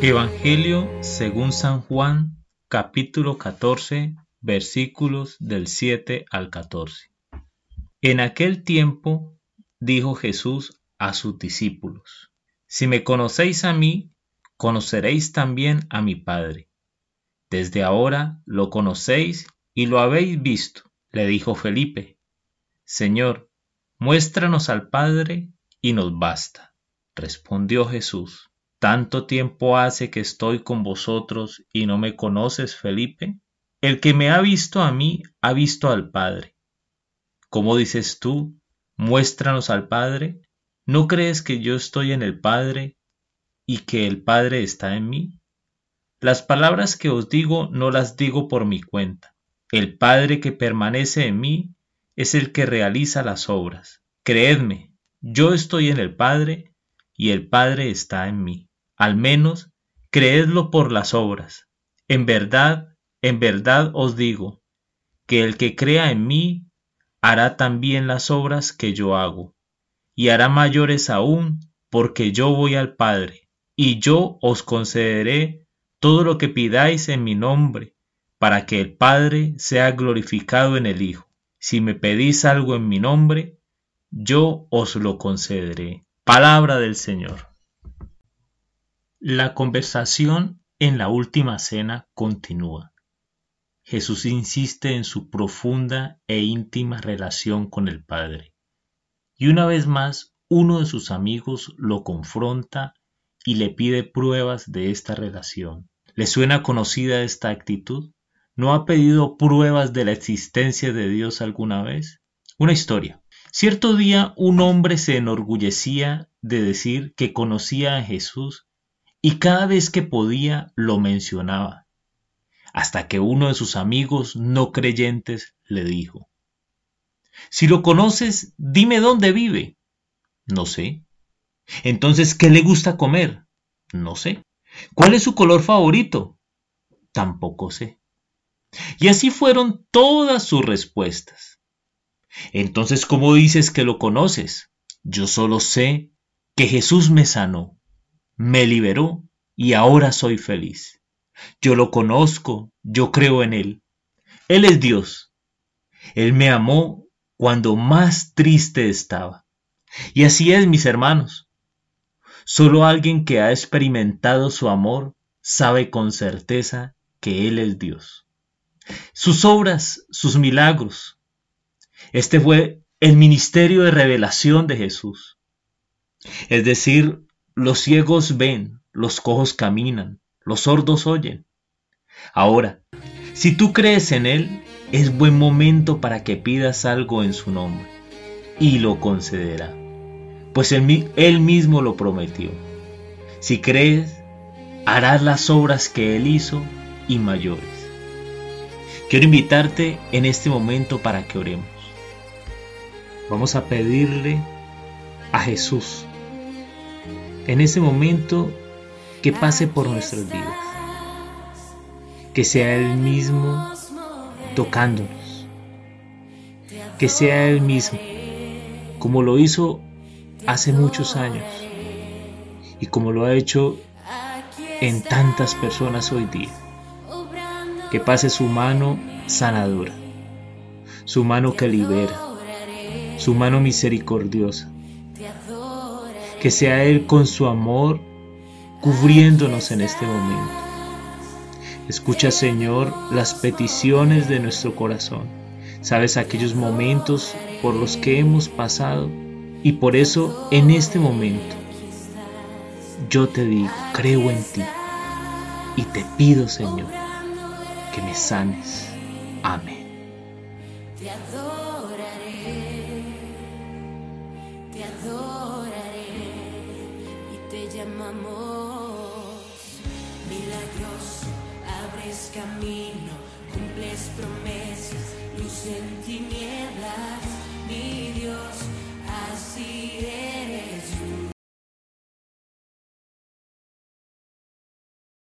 Evangelio según San Juan, capítulo 14, versículos del 7 al 14. En aquel tiempo dijo Jesús a sus discípulos, Si me conocéis a mí, conoceréis también a mi Padre. Desde ahora lo conocéis y lo habéis visto, le dijo Felipe. Señor, muéstranos al Padre y nos basta. Respondió Jesús. ¿Tanto tiempo hace que estoy con vosotros y no me conoces, Felipe? El que me ha visto a mí, ha visto al Padre. ¿Cómo dices tú, muéstranos al Padre? ¿No crees que yo estoy en el Padre y que el Padre está en mí? Las palabras que os digo no las digo por mi cuenta. El Padre que permanece en mí es el que realiza las obras. Creedme, yo estoy en el Padre y el Padre está en mí al menos creedlo por las obras. En verdad, en verdad os digo, que el que crea en mí hará también las obras que yo hago, y hará mayores aún, porque yo voy al Padre, y yo os concederé todo lo que pidáis en mi nombre, para que el Padre sea glorificado en el Hijo. Si me pedís algo en mi nombre, yo os lo concederé. Palabra del Señor. La conversación en la última cena continúa. Jesús insiste en su profunda e íntima relación con el Padre. Y una vez más, uno de sus amigos lo confronta y le pide pruebas de esta relación. ¿Le suena conocida esta actitud? ¿No ha pedido pruebas de la existencia de Dios alguna vez? Una historia. Cierto día un hombre se enorgullecía de decir que conocía a Jesús y cada vez que podía lo mencionaba, hasta que uno de sus amigos no creyentes le dijo, Si lo conoces, dime dónde vive. No sé. Entonces, ¿qué le gusta comer? No sé. ¿Cuál es su color favorito? Tampoco sé. Y así fueron todas sus respuestas. Entonces, ¿cómo dices que lo conoces? Yo solo sé que Jesús me sanó me liberó y ahora soy feliz. Yo lo conozco, yo creo en Él. Él es Dios. Él me amó cuando más triste estaba. Y así es, mis hermanos. Solo alguien que ha experimentado su amor sabe con certeza que Él es Dios. Sus obras, sus milagros. Este fue el ministerio de revelación de Jesús. Es decir, los ciegos ven, los cojos caminan, los sordos oyen. Ahora, si tú crees en Él, es buen momento para que pidas algo en su nombre, y lo concederá, pues él, mismo lo prometió. Si crees, harás las obras que Él hizo y mayores. Quiero invitarte en este momento para que oremos. Vamos a pedirle a Jesús en ese momento que pase por nuestras vidas. Que sea Él mismo tocándonos. Que sea Él mismo, como lo hizo hace muchos años y como lo ha hecho en tantas personas hoy día. Que pase su mano sanadora, su mano que libera, su mano misericordiosa, que sea Él con su amor cubriéndonos en este momento. Escucha, Señor, las peticiones de nuestro corazón. Sabes aquellos momentos por los que hemos pasado y por eso en este momento yo te digo, creo en ti y te pido, Señor, que me sanes. Amén. Te adoraré, te te llamamos. Milagroso, abres camino, cumples promesas, luz en tinieblas, mi Dios, así es.